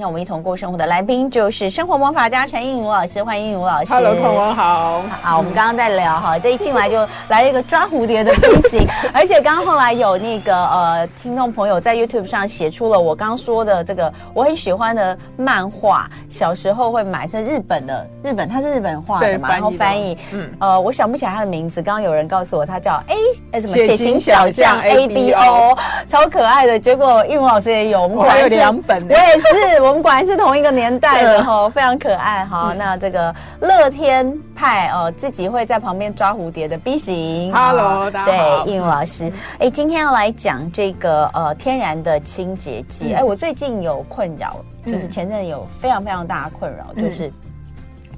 天我们一同过生活的来宾就是生活魔法家陈映茹老师，欢迎映茹老师。Hello，同文好。好，我们刚刚在聊哈，这一进来就来了一个抓蝴蝶的机型，而且刚刚后来有那个呃听众朋友在 YouTube 上写出了我刚刚说的这个我很喜欢的漫画，小时候会买是日本的，日本它是日本画的嘛，然后翻译，嗯，呃，我想不起来它的名字，刚刚有人告诉我它叫 A 呃什么血型小将 A B O，超可爱的，结果映茹老师也有，我们果然是两本，我也是。我们果然是同一个年代的哈，非常可爱哈。那这个乐天派哦，自己会在旁边抓蝴蝶的 B 型。Hello，大家好。对，映茹老师，哎，今天要来讲这个呃天然的清洁剂。哎，我最近有困扰，就是前阵有非常非常大的困扰，就是。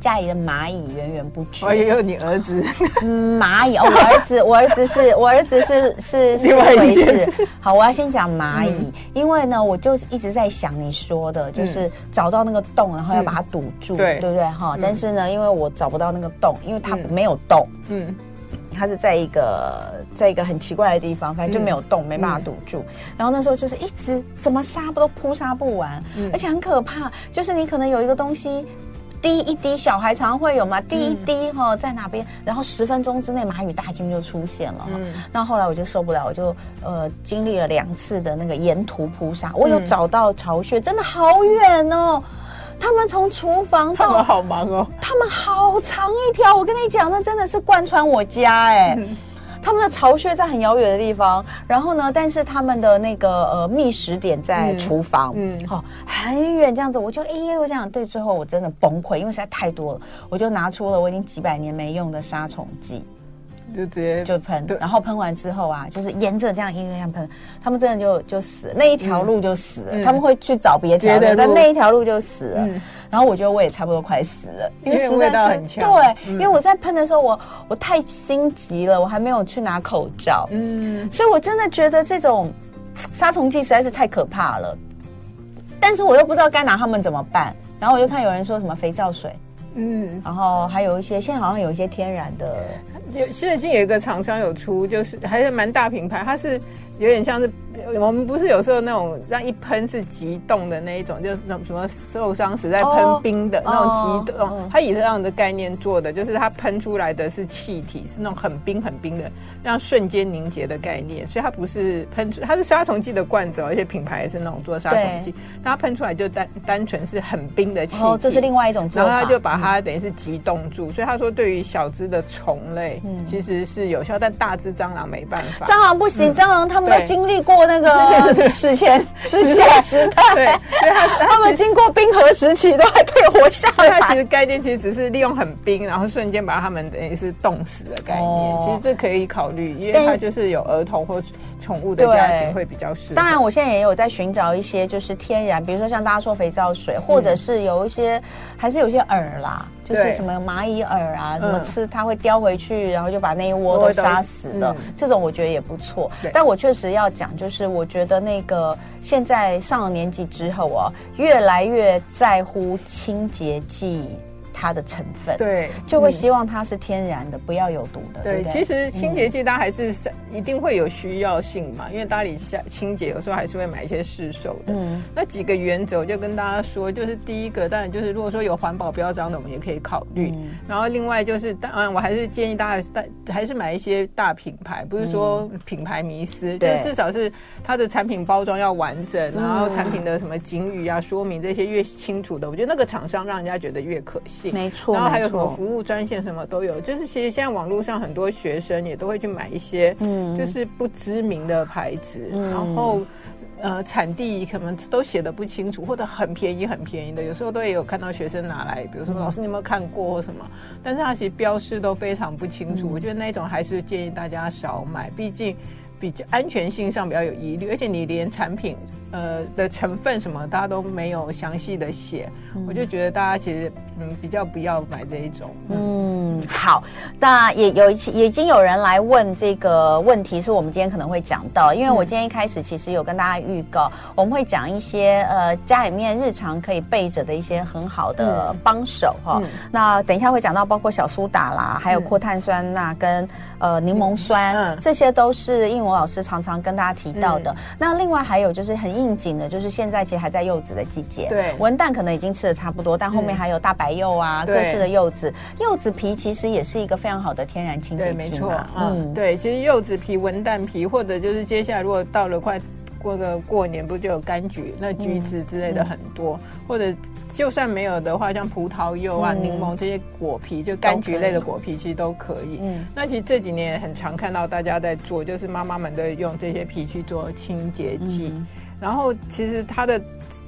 家里的蚂蚁源源不绝。我也有你儿子，嗯，蚂蚁哦，我儿子，我儿子是我儿子是是是一回事。好，我要先讲蚂蚁，嗯、因为呢，我就一直在想你说的，就是找到那个洞，然后要把它堵住，嗯、对。对不对？哈，但是呢，因为我找不到那个洞，因为它没有洞，嗯，它是在一个在一个很奇怪的地方，反正就没有洞，嗯、没办法堵住。然后那时候就是一直怎么杀不都扑杀不完，嗯、而且很可怕，就是你可能有一个东西。滴一滴，小孩常会有嘛？滴一滴哈，在哪边？然后十分钟之内，蚂蚁大军就出现了。嗯，那后来我就受不了，我就呃经历了两次的那个沿途扑杀。我有找到巢穴，真的好远哦。他们从厨房到，他们好忙哦。他们好长一条，我跟你讲，那真的是贯穿我家哎。他们的巢穴在很遥远的地方，然后呢，但是他们的那个呃觅食点在厨房，嗯，好、嗯。哦，很远这样子，我就哎，我这样对，最后我真的崩溃，因为实在太多了，我就拿出了我已经几百年没用的杀虫剂。就直接就喷，然后喷完之后啊，就是沿着这样一个样喷，他们真的就就死了，那一条路就死了。嗯、他们会去找别条路，但那一条路就死了。嗯、然后我觉得我也差不多快死了，因为味道很强。对，嗯、因为我在喷的时候，我我太心急了，我还没有去拿口罩。嗯，所以我真的觉得这种杀虫剂实在是太可怕了。但是我又不知道该拿他们怎么办，然后我就看有人说什么肥皂水。嗯，然后还有一些，现在好像有一些天然的，有现在已经有一个厂商有出，就是还是蛮大品牌，它是有点像是。我们不是有时候那种让一喷是急冻的那一种，就是那种什么受伤时在喷冰的那种急冻，它以这样的概念做的，就是它喷出来的是气体，是那种很冰很冰的，让瞬间凝结的概念，所以它不是喷出，它是杀虫剂的罐子，而且品牌也是那种做杀虫剂，但它喷出来就单单纯是很冰的气体，这是另外一种做法，然后它就把它等于是急冻住，所以他说对于小只的虫类其实是有效，但大只蟑螂没办法，蟑螂不行，蟑螂他们都经历过。那个 史前史前时代，对，他他们经过冰河时期都还可以活下来。其实概念其实只是利用很冰，然后瞬间把他们等于是冻死的概念。其实这可以考虑，因为它就是有儿童或宠物的家庭会比较适合。当然，我现在也有在寻找一些就是天然，比如说像大家说肥皂水，或者是有一些还是有些饵啦。就是什么蚂蚁饵啊，什么吃它会叼回去，然后就把那一窝都杀死的。这种我觉得也不错。但我确实要讲，就是我觉得那个现在上了年纪之后啊，越来越在乎清洁剂。它的成分对，就会希望它是天然的，不要有毒的。对，其实清洁剂它还是一定会有需要性嘛，因为家里下清洁有时候还是会买一些市售的。嗯，那几个原则我就跟大家说，就是第一个当然就是如果说有环保标章的，我们也可以考虑。然后另外就是当然我还是建议大家还是买一些大品牌，不是说品牌迷思，就至少是它的产品包装要完整，然后产品的什么警语啊说明这些越清楚的，我觉得那个厂商让人家觉得越可信。没错，然后还有什么服务专线，什么都有。就是其实现在网络上很多学生也都会去买一些，嗯，就是不知名的牌子，嗯、然后呃产地可能都写的不清楚，或者很便宜很便宜的，有时候都也有看到学生拿来，比如说老师你有没有看过或什么？但是它其实标示都非常不清楚，嗯、我觉得那种还是建议大家少买，毕竟比较安全性上比较有疑虑，而且你连产品。呃的成分什么，大家都没有详细的写，嗯、我就觉得大家其实嗯比较不要买这一种。嗯，嗯好，那也有一期已经有人来问这个问题，是我们今天可能会讲到，因为我今天一开始其实有跟大家预告，嗯、我们会讲一些呃家里面日常可以备着的一些很好的帮手哈。嗯、那等一下会讲到，包括小苏打啦，还有扩碳酸钠跟呃柠檬酸，嗯嗯、这些都是应我老师常常跟大家提到的。嗯、那另外还有就是很。应景的，就是现在其实还在柚子的季节。对，文旦可能已经吃的差不多，但后面还有大白柚啊，各式的柚子。柚子皮其实也是一个非常好的天然清洁剂。没错。嗯，对，其实柚子皮、文旦皮，或者就是接下来如果到了快过个过年，不就有柑橘、那橘子之类的很多，或者。就算没有的话，像葡萄柚啊、柠檬这些果皮，就柑橘类的果皮，其实都可以。嗯，那其实这几年也很常看到大家在做，就是妈妈们都用这些皮去做清洁剂。嗯、然后其实它的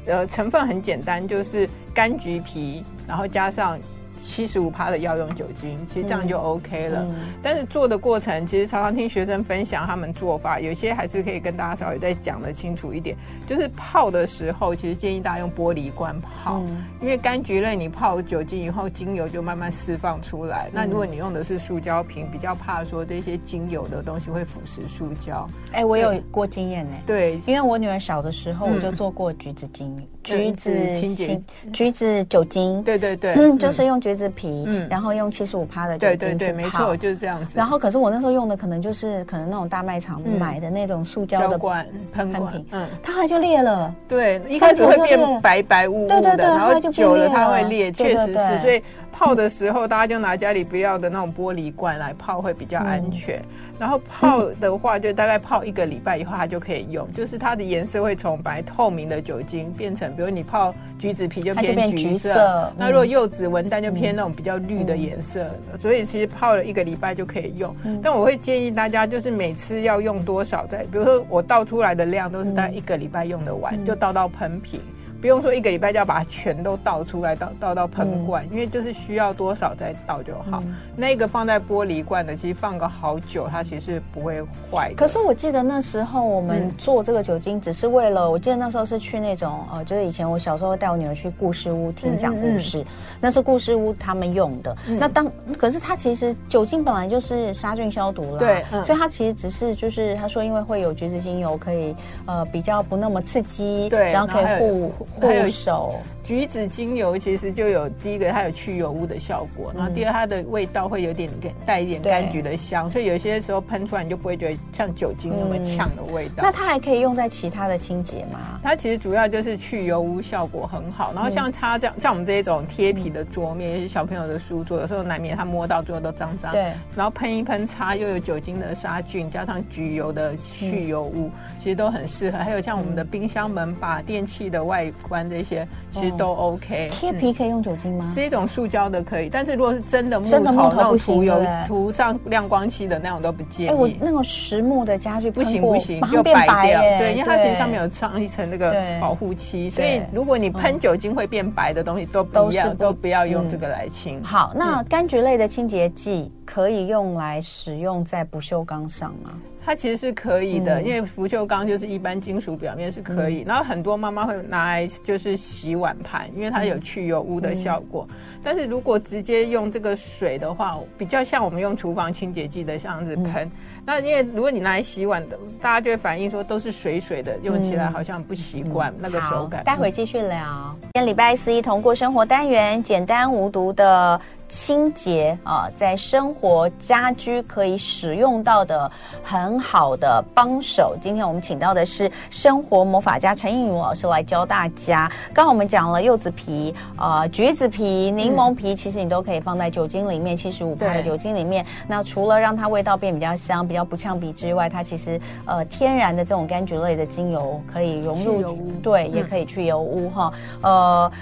呃成分很简单，就是柑橘皮，然后加上。七十五趴的药用酒精，其实这样就 OK 了。但是做的过程，其实常常听学生分享他们做法，有些还是可以跟大家稍微再讲的清楚一点。就是泡的时候，其实建议大家用玻璃罐泡，嗯、因为柑橘类你泡酒精以后，精油就慢慢释放出来。嗯、那如果你用的是塑胶瓶，比较怕说这些精油的东西会腐蚀塑胶。哎、欸，我有过经验呢。对，因为我女儿小的时候，我就做过橘子精、嗯、橘子清洁、橘子酒精。对对对，嗯，就是用橘。子皮，嗯，然后用七十五趴的酒精，对对对，没错，就是这样子。然后，可是我那时候用的可能就是可能那种大卖场买的那种塑胶的罐喷瓶，嗯，它后来就裂了。对，一开始会变白白雾雾的，对对对，然后久了它会裂，确实是。所以泡的时候，大家就拿家里不要的那种玻璃罐来泡会比较安全。然后泡的话，就大概泡一个礼拜以后，它就可以用。就是它的颜色会从白透明的酒精变成，比如你泡橘子皮就偏橘色，那如果柚子文旦就偏那种比较绿的颜色。所以其实泡了一个礼拜就可以用。但我会建议大家，就是每次要用多少，在比如说我倒出来的量都是大概一个礼拜用得完，就倒到喷瓶。不用说一个礼拜就要把它全都倒出来，倒倒到喷罐，嗯、因为就是需要多少再倒就好。嗯、那个放在玻璃罐的，其实放个好久，它其实是不会坏的。可是我记得那时候我们做这个酒精，只是为了，嗯、我记得那时候是去那种呃，就是以前我小时候带我女儿去故事屋听讲故事，那是故事屋他们用的。嗯、那当可是它其实酒精本来就是杀菌消毒了，对，嗯、所以它其实只是就是他说因为会有橘子精油，可以呃比较不那么刺激，对，然后可以护。护手橘子精油，其实就有第一个，它有去油污的效果，然后第二，它的味道会有点带一点柑橘的香，所以有些时候喷出来你就不会觉得像酒精那么呛的味道。那它还可以用在其他的清洁吗？它其实主要就是去油污效果很好，然后像它这样，像我们这一种贴皮的桌面，有些小朋友的书桌，有时候难免他摸到最后都脏脏，对，然后喷一喷擦，又有酒精的杀菌，加上橘油的去油污，其实都很适合。还有像我们的冰箱门把、电器的外观这些。其实都 OK，贴皮可以用酒精吗？这种塑胶的可以，但是如果是真的木头那种涂油涂上亮光漆的那种都不建议。哎，我那种实木的家具不行不行，就白掉。对，因为它其实上面有上一层那个保护漆，所以如果你喷酒精会变白的东西都不要，都不要用这个来清。好，那柑橘类的清洁剂可以用来使用在不锈钢上吗？它其实是可以的，嗯、因为不锈钢就是一般金属表面是可以。嗯、然后很多妈妈会拿来就是洗碗盘，因为它有去油污的效果。嗯、但是如果直接用这个水的话，比较像我们用厨房清洁剂的这样子喷。嗯、那因为如果你拿来洗碗的，大家就会反映说都是水水的，用起来好像不习惯那个手感。待会继续聊。今天礼拜四一同过生活单元，简单无毒的。清洁啊，在生活家居可以使用到的很好的帮手。今天我们请到的是生活魔法家陈映茹老师来教大家。刚刚我们讲了柚子皮、啊、呃、橘子皮、柠檬皮，其实你都可以放在酒精里面，七十五趴的酒精里面。那除了让它味道变比较香、比较不呛鼻之外，它其实呃天然的这种柑橘类的精油可以融入，对，嗯、也可以去油污哈，呃。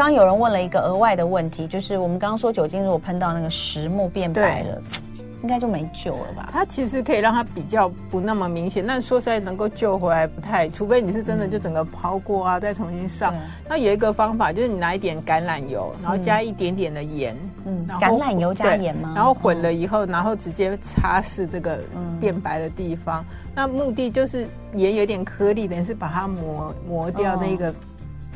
刚刚有人问了一个额外的问题，就是我们刚刚说酒精如果喷到那个实木变白了，对应该就没救了吧？它其实可以让它比较不那么明显，但说实在能够救回来不太，除非你是真的就整个抛过啊，嗯、再重新上。那有一个方法就是你拿一点橄榄油，然后加一点点的盐，嗯，橄榄油加盐吗？然后混了以后，然后直接擦拭这个变白的地方。嗯、那目的就是盐有点颗粒，等于是把它磨磨掉那个。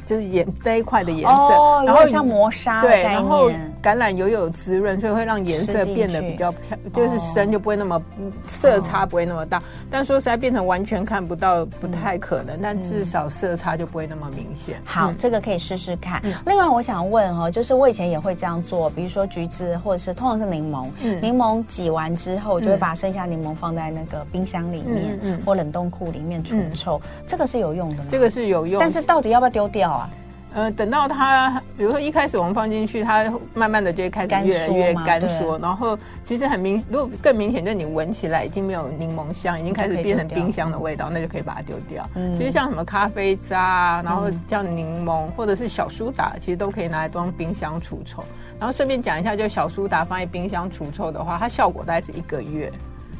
就是颜这一块的颜色，然后像磨砂，对，然后橄榄油有滋润，所以会让颜色变得比较漂，就是深就不会那么色差不会那么大。但说实在，变成完全看不到不太可能，但至少色差就不会那么明显。好，这个可以试试看。另外，我想问哦，就是我以前也会这样做，比如说橘子或者是通常是柠檬，柠檬挤完之后，就会把剩下柠檬放在那个冰箱里面或冷冻库里面除臭，这个是有用的吗？这个是有用，但是到底要不要丢掉啊？呃，等到它，比如说一开始我们放进去，它慢慢的就会开始越来越干缩，然后其实很明，如果更明显，就是你闻起来已经没有柠檬香，已经开始变成冰箱的味道，那就可以把它丢掉。嗯，其实像什么咖啡渣啊，然后像柠檬或者是小苏打，其实都可以拿来装冰箱除臭。然后顺便讲一下，就小苏打放在冰箱除臭的话，它效果大概是一个月。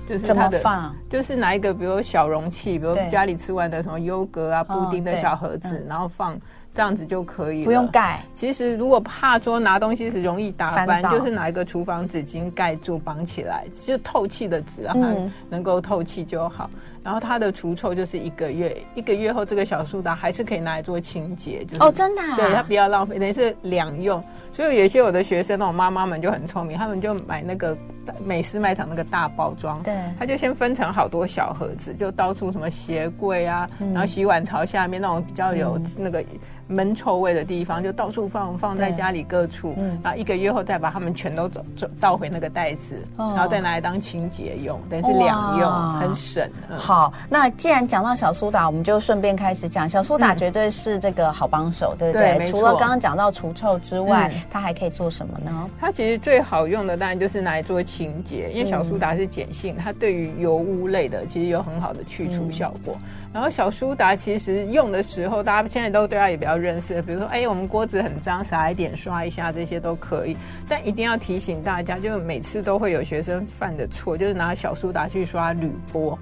就是它的，放就是拿一个，比如小容器，比如家里吃完的什么优格啊、布丁的小盒子，然后放。这样子就可以了，不用盖。其实如果怕说拿东西时容易打翻，就是拿一个厨房纸巾盖住绑起来，就透气的纸，让它能够透气就好。然后它的除臭就是一个月，一个月后这个小苏打还是可以拿来做清洁。就是、哦，真的、啊？对，它不要浪费，等于是两用。所以有些我的学生那种妈妈们就很聪明，他们就买那个美式卖场那个大包装，对，他就先分成好多小盒子，就到处什么鞋柜啊，嗯、然后洗碗槽下面那种比较有那个。闷臭味的地方就到处放，放在家里各处，嗯，然后一个月后再把它们全都走走倒回那个袋子，哦，然后再拿来当清洁用，等于是两用，很省。嗯、好，那既然讲到小苏打，我们就顺便开始讲小苏打，绝对是这个好帮手，嗯、对不对？对，除了刚刚讲到除臭之外，嗯、它还可以做什么呢？它其实最好用的当然就是拿来做清洁，因为小苏打是碱性，它对于油污类的其实有很好的去除效果。嗯然后小苏打其实用的时候，大家现在都对它也比较认识。比如说，哎，我们锅子很脏，撒一点刷一下，这些都可以。但一定要提醒大家，就每次都会有学生犯的错，就是拿小苏打去刷铝锅。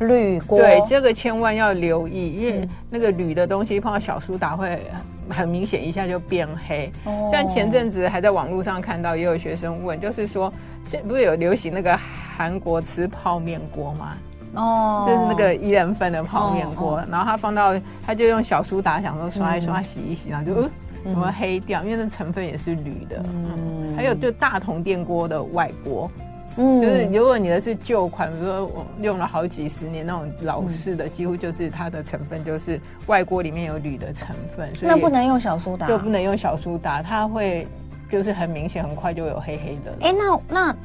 铝锅，对，这个千万要留意，因为那个铝的东西碰到小苏打会很明显一下就变黑。哦。像前阵子还在网络上看到，也有学生问，就是说，这不是有流行那个韩国吃泡面锅吗？哦，就是那个一人份的泡面锅，然后他放到，他就用小苏打，想说刷一刷、洗一洗，然后就呃，怎么黑掉？因为那成分也是铝的。嗯，还有就大同电锅的外锅，嗯，就是如果你的是旧款，比如说我用了好几十年那种老式的，几乎就是它的成分就是外锅里面有铝的成分，所以那不能用小苏打，就不能用小苏打，它会就是很明显，很快就有黑黑的。哎，那那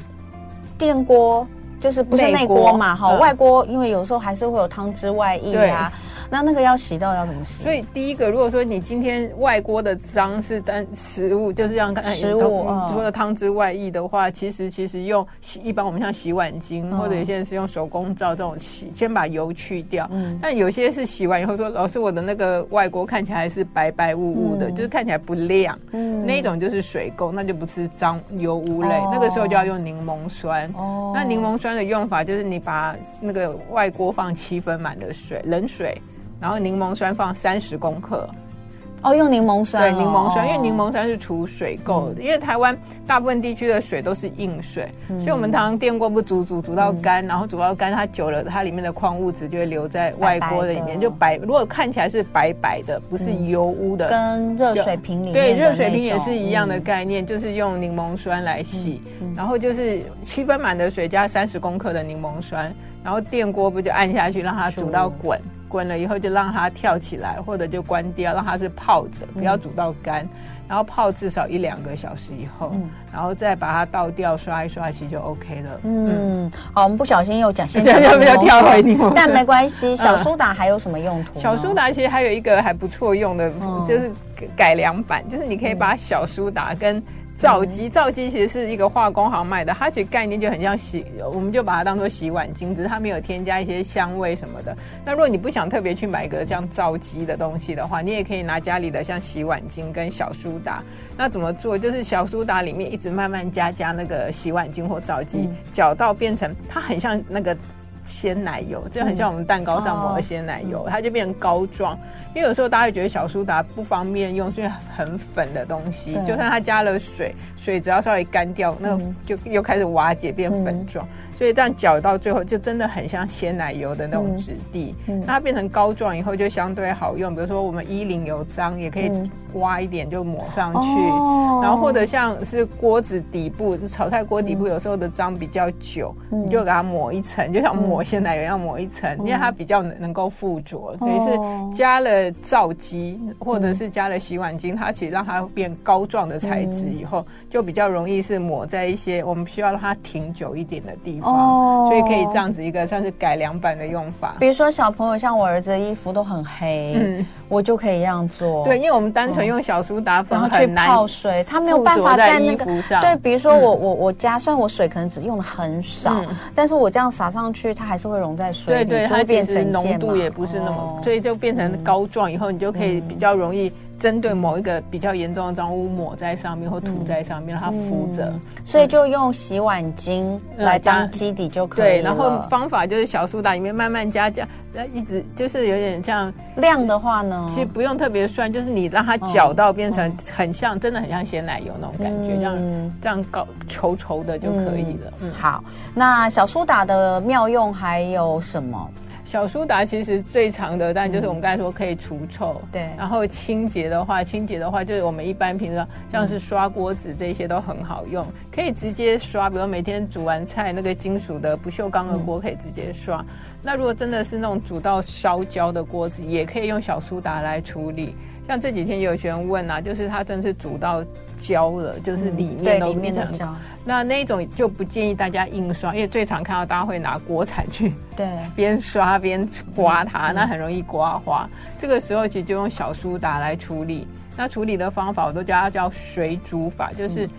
电锅。就是不是内锅嘛，哈，外锅因为有时候还是会有汤汁外溢啊。那那个要洗到要怎么洗？所以第一个，如果说你今天外锅的脏是单食物，就是像刚才食物除了汤汁外溢的话，其实其实用洗一般我们像洗碗巾，或者有些人是用手工皂这种洗，先把油去掉。嗯。但有些是洗完以后说，老师我的那个外锅看起来是白白雾雾的，就是看起来不亮。嗯。那一种就是水垢，那就不是脏油污类，那个时候就要用柠檬酸。哦。那柠檬酸的用法就是你把那个外锅放七分满的水，冷水。然后柠檬酸放三十公克，哦，用柠檬酸，对，柠檬酸，因为柠檬酸是除水垢的。因为台湾大部分地区的水都是硬水，所以我们常常电锅不煮煮煮到干，然后煮到干，它久了，它里面的矿物质就会留在外锅的里面，就白。如果看起来是白白的，不是油污的，跟热水瓶里面对，热水瓶也是一样的概念，就是用柠檬酸来洗，然后就是七分满的水加三十公克的柠檬酸，然后电锅不就按下去让它煮到滚。滚了以后就让它跳起来，或者就关掉，让它是泡着，不要煮到干，嗯、然后泡至少一两个小时以后，嗯、然后再把它倒掉，刷一刷，其实就 OK 了。嗯，嗯好，我们不小心又讲，现在要不要跳回柠檬？但没关系，小苏打还有什么用途？小苏打其实还有一个还不错用的，嗯、就是改良版，就是你可以把小苏打跟皂基，皂基其实是一个化工行卖的，它其实概念就很像洗，我们就把它当做洗碗巾，只是它没有添加一些香味什么的。那如果你不想特别去买一个像皂基的东西的话，你也可以拿家里的像洗碗巾跟小苏打。那怎么做？就是小苏打里面一直慢慢加加那个洗碗巾或皂基，搅到变成它很像那个。鲜奶油，就很像我们蛋糕上抹的鲜奶油，它就变成膏状。因为有时候大家会觉得小苏打不方便用，是因为很粉的东西，就算它加了水，水只要稍微干掉，那个就又开始瓦解变粉状。嗯。所以这样搅到最后就真的很像鲜奶油的那种质地。那它变成膏状以后就相对好用，比如说我们衣领有脏也可以刮一点就抹上去，哦、然后或者像是锅子底部炒菜锅底部有时候的脏比较久，嗯、你就给它抹一层，就像抹鲜奶油一样抹一层，嗯、因为它比较能够附着，等于是加了皂基或者是加了洗碗精，它其实让它变膏状的材质以后，就比较容易是抹在一些我们需要让它停久一点的地方，哦、所以可以这样子一个算是改良版的用法。比如说小朋友像我儿子的衣服都很黑，嗯，我就可以这样做。对，因为我们单纯用小苏打粉很难泡水，它没有办法在那个衣服上。对，比如说我我我家虽然我水可能只用的很少，嗯、但是我这样撒上去，它还是会溶在水里，对对，它变成浓度也不是那么，哦、所以就变成膏状以后，你就可以比较容易。针对某一个比较严重的脏污抹在上面或涂在上面，让它敷着，嗯、所以就用洗碗巾来当基底就可以了。对，然后方法就是小苏打里面慢慢加加，一直就是有点像量的话呢，其实不用特别算，就是你让它搅到变成很像，真的很像鲜奶油那种感觉，这样、嗯、这样搞稠稠的就可以了。嗯，嗯好，那小苏打的妙用还有什么？小苏打其实最常的，但就是我们刚才说可以除臭，嗯、对。然后清洁的话，清洁的话就是我们一般平常像是刷锅子这些都很好用，嗯、可以直接刷。比如每天煮完菜那个金属的不锈钢的锅可以直接刷。嗯、那如果真的是那种煮到烧焦的锅子，也可以用小苏打来处理。像这几天有学员问啊，就是它真是煮到焦了，就是里面都变成、嗯、焦。那那一种就不建议大家硬刷，因为最常看到大家会拿锅铲去对 边刷边刮它，嗯、那很容易刮花。嗯、这个时候其实就用小苏打来处理。那处理的方法我都叫它叫水煮法，就是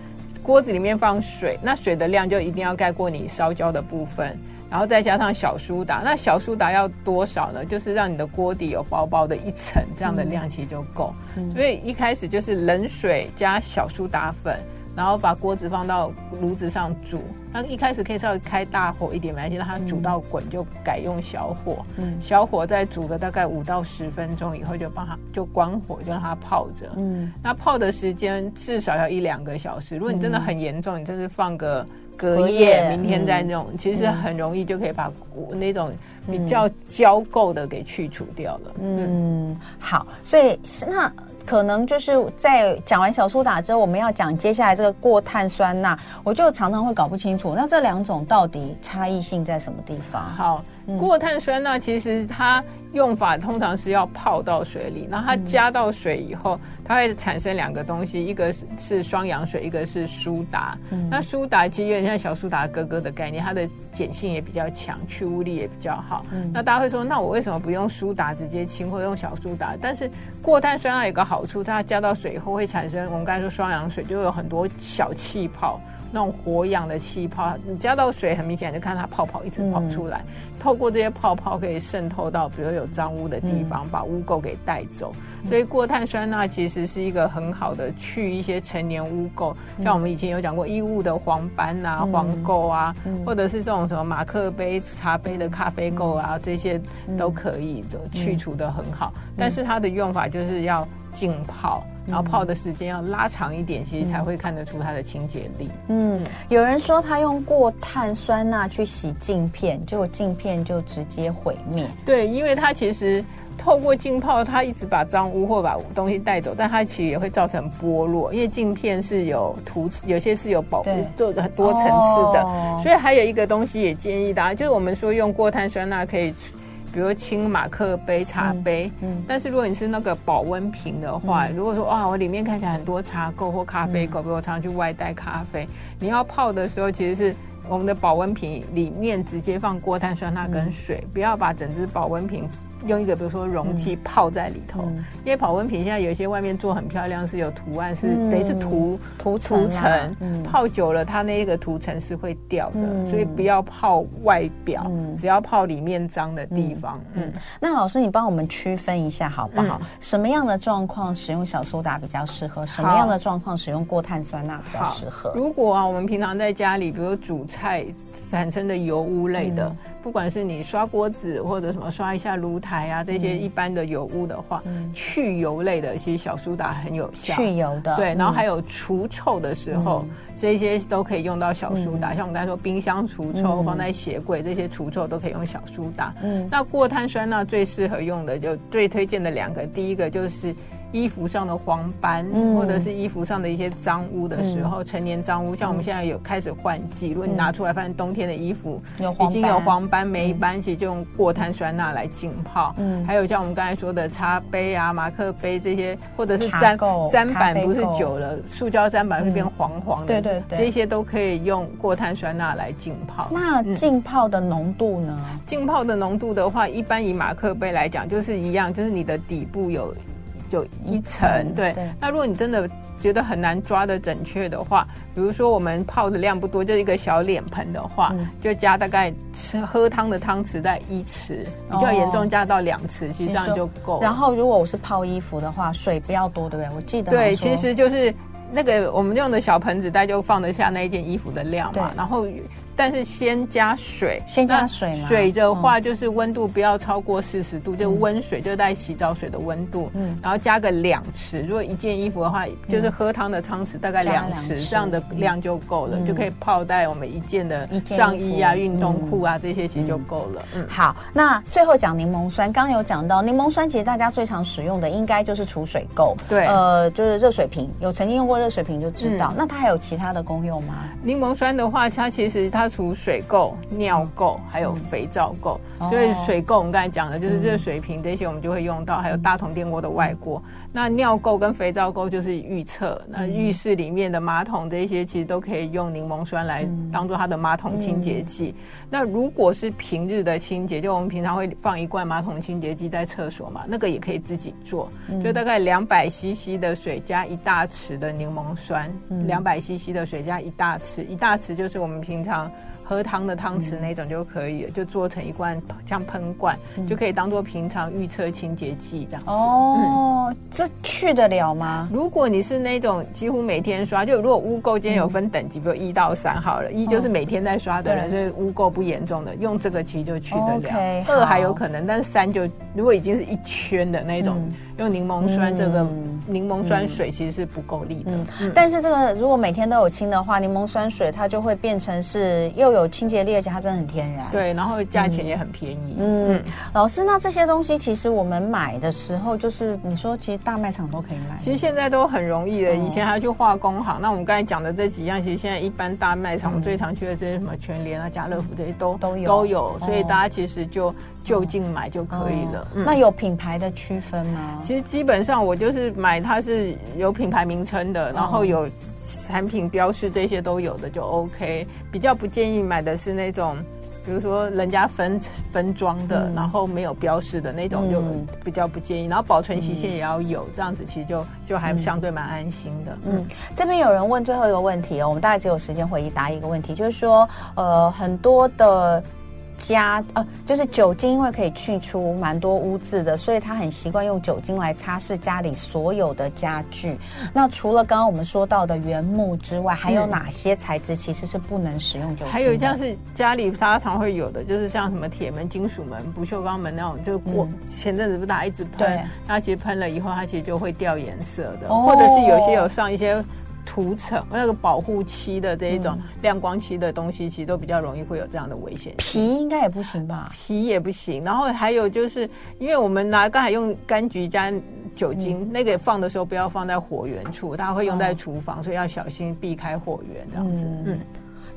锅子里面放水，那水的量就一定要盖过你烧焦的部分，然后再加上小苏打。那小苏打要多少呢？就是让你的锅底有薄薄的一层这样的量其实就够。嗯、所以一开始就是冷水加小苏打粉。然后把锅子放到炉子上煮，那一开始可以稍微开大火一点，没关系，让它煮到滚就改用小火，嗯，小火再煮个大概五到十分钟以后就帮它就关火，就让它泡着，嗯，那泡的时间至少要一两个小时。如果你真的很严重，你就是放个隔夜，明天再弄，其实很容易就可以把那种比较焦垢的给去除掉了。嗯，好，所以那。可能就是在讲完小苏打之后，我们要讲接下来这个过碳酸钠，我就常常会搞不清楚，那这两种到底差异性在什么地方？好。过碳酸钠其实它用法通常是要泡到水里，然后它加到水以后，它会产生两个东西，一个是是双氧水，一个是苏打。嗯、那苏打其实有点像小苏打哥哥的概念，它的碱性也比较强，去污力也比较好。嗯、那大家会说，那我为什么不用苏打直接清，或者用小苏打？但是过碳酸钠有个好处，它加到水以后会产生我们刚才说双氧水，就会有很多小气泡。那种活氧的气泡，你加到水，很明显就看它泡泡一直跑出来。嗯、透过这些泡泡可以渗透到，比如有脏污的地方，嗯、把污垢给带走。嗯、所以过碳酸钠其实是一个很好的去一些陈年污垢，嗯、像我们以前有讲过衣物的黄斑啊、黄垢啊，嗯、或者是这种什么马克杯、茶杯的咖啡垢啊，这些都可以的去除的很好。嗯、但是它的用法就是要浸泡。然后泡的时间要拉长一点，其实才会看得出它的清洁力。嗯，有人说他用过碳酸钠去洗镜片，结果镜片就直接毁灭。对，因为它其实透过浸泡，它一直把脏污或把东西带走，但它其实也会造成剥落，因为镜片是有涂，有些是有保护，做的很多层次的。哦、所以还有一个东西也建议大家，就是我们说用过碳酸钠可以。比如清马克杯、茶杯，但是如果你是那个保温瓶的话，嗯、如果说哇，我里面看起来很多茶垢或咖啡垢，嗯、比如我常常去外带咖啡，你要泡的时候，其实是我们的保温瓶里面直接放过碳酸钠跟水，嗯、不要把整只保温瓶。用一个比如说容器泡在里头，因为保温瓶现在有一些外面做很漂亮，是有图案，是等于是涂涂层，泡久了它那一个涂层是会掉的，嗯、所以不要泡外表，嗯、只要泡里面脏的地方。嗯，嗯那老师你帮我们区分一下好不好？嗯、什么样的状况使用小苏打比较适合？什么样的状况使用过碳酸钠比较适合？如果啊，我们平常在家里，比如煮菜产生的油污类的。嗯不管是你刷锅子或者什么刷一下炉台啊，这些一般的油污的话，嗯、去油类的其实小苏打很有效。去油的，对，然后还有除臭的时候，嗯、这些都可以用到小苏打。嗯、像我们刚才说冰箱除臭，嗯、放在鞋柜这些除臭都可以用小苏打。嗯，那过碳酸钠最适合用的就最推荐的两个，第一个就是。衣服上的黄斑，嗯、或者是衣服上的一些脏污的时候，嗯、成年脏污，像我们现在有开始换季，嗯、如果你拿出来发现冬天的衣服已经有黄斑、霉斑，其实就用过碳酸钠来浸泡。嗯，还有像我们刚才说的茶杯啊、马克杯这些，或者是砧砧板，不是久了，塑胶粘板会变黄黄的，对对对，这些都可以用过碳酸钠来浸泡。那浸泡的浓度呢？浸泡的浓度的话，一般以马克杯来讲，就是一样，就是你的底部有。就一层，对。那如果你真的觉得很难抓的准确的话，比如说我们泡的量不多，就一个小脸盆的话，就加大概吃喝汤的汤匙在一匙，比较严重加到两匙，其实这样就够。然后如果我是泡衣服的话，水不要多，对不对？我记得对，其实就是那个我们用的小盆子，大概就放得下那一件衣服的量嘛，然后。但是先加水，先加水吗？水的话就是温度不要超过四十度，嗯、就温水，就带洗澡水的温度。嗯，然后加个两匙，如果一件衣服的话，嗯、就是喝汤的汤匙大概两匙，这样的量就够了，嗯、就可以泡在我们一件的上衣啊、运动裤啊这些，其实就够了。嗯，好，那最后讲柠檬酸，刚刚有讲到柠檬酸，其实大家最常使用的应该就是储水垢。对，呃，就是热水瓶，有曾经用过热水瓶就知道。嗯、那它还有其他的功用吗？柠檬酸的话，它其实它。它除水垢、尿垢，还有肥皂垢。嗯、所以水垢我们刚才讲的，就是热水瓶这些，我们就会用到。嗯、还有大桶电锅的外锅。嗯、那尿垢跟肥皂垢就是预测，那浴室里面的马桶这些，其实都可以用柠檬酸来当做它的马桶清洁剂。嗯、那如果是平日的清洁，就我们平常会放一罐马桶清洁剂在厕所嘛，那个也可以自己做。嗯、就大概两百 CC 的水加一大匙的柠檬酸，两百 CC 的水加一大匙，一大匙就是我们平常。喝汤的汤匙那种就可以了，嗯、就做成一罐像喷罐，嗯、就可以当做平常预测清洁剂这样子。哦，嗯、这去得了吗？如果你是那种几乎每天刷，就如果污垢间有分等级，嗯、比如一到三好了，一就是每天在刷的人，所以污垢不严重的，用这个其实就去得了。二还有可能，但是三就如果已经是一圈的那种。嗯。用柠檬酸这个柠檬酸水其实是不够力的，嗯。嗯、但是这个如果每天都有清的话，柠檬酸水它就会变成是又有清洁力，而且它真的很天然。对，然后价钱也很便宜。嗯，嗯老师，那这些东西其实我们买的时候，就是你说其实大卖场都可以买。其实现在都很容易的，以前还要去化工行。哦、那我们刚才讲的这几样，其实现在一般大卖场最常去的这些什么全联啊、家乐福这些都都有都有，所以大家其实就。就近买就可以了。嗯、那有品牌的区分吗？其实基本上我就是买它是有品牌名称的，然后有产品标示这些都有的就 OK。比较不建议买的是那种，比如说人家分分装的，嗯、然后没有标识的那种就比较不建议。然后保存期限也要有，这样子其实就就还相对蛮安心的。嗯，嗯这边有人问最后一个问题哦，我们大概只有时间回答一个问题，就是说呃很多的。家呃，就是酒精，因为可以去除蛮多污渍的，所以他很习惯用酒精来擦拭家里所有的家具。那除了刚刚我们说到的原木之外，还有哪些材质其实是不能使用酒精？还有像是家里大家常会有的，就是像什么铁门、金属门、不锈钢门那种，就过、嗯、前阵子不大家一直喷，对那其实喷了以后，它其实就会掉颜色的，哦、或者是有些有上一些。涂层那个保护漆的这一种亮光漆的东西，其实都比较容易会有这样的危险。皮应该也不行吧？皮也不行。然后还有就是，因为我们拿刚才用柑橘加酒精，嗯、那个放的时候不要放在火源处，它会用在厨房，哦、所以要小心避开火源这样子。嗯。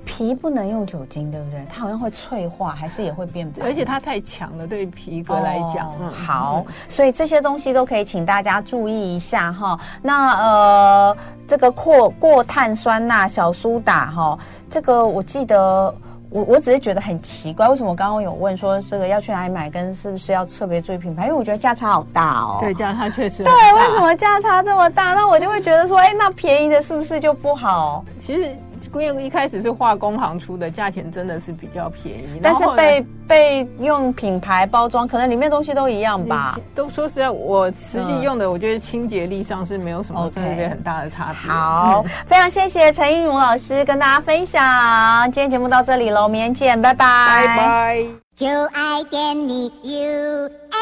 嗯皮不能用酒精，对不对？它好像会脆化，还是也会变白？而且它太强了，对于皮革来讲。哦嗯、好，所以这些东西都可以请大家注意一下哈。那呃，这个过过碳酸钠小苏打哈，这个我记得我我只是觉得很奇怪，为什么我刚刚有问说这个要去哪里买，跟是不是要特别注意品牌？因为我觉得价差好大哦。对，价差确实。对，为什么价差这么大？那我就会觉得说，哎，那便宜的是不是就不好？其实。因为一开始是化工行出的，价钱真的是比较便宜，但是被被用品牌包装，可能里面东西都一样吧。都说实在，我实际用的，我觉得清洁力上是没有什么特别很大的差别。好，嗯、非常谢谢陈映茹老师跟大家分享，今天节目到这里喽，明天见，拜拜，拜拜。就爱点你 UFO。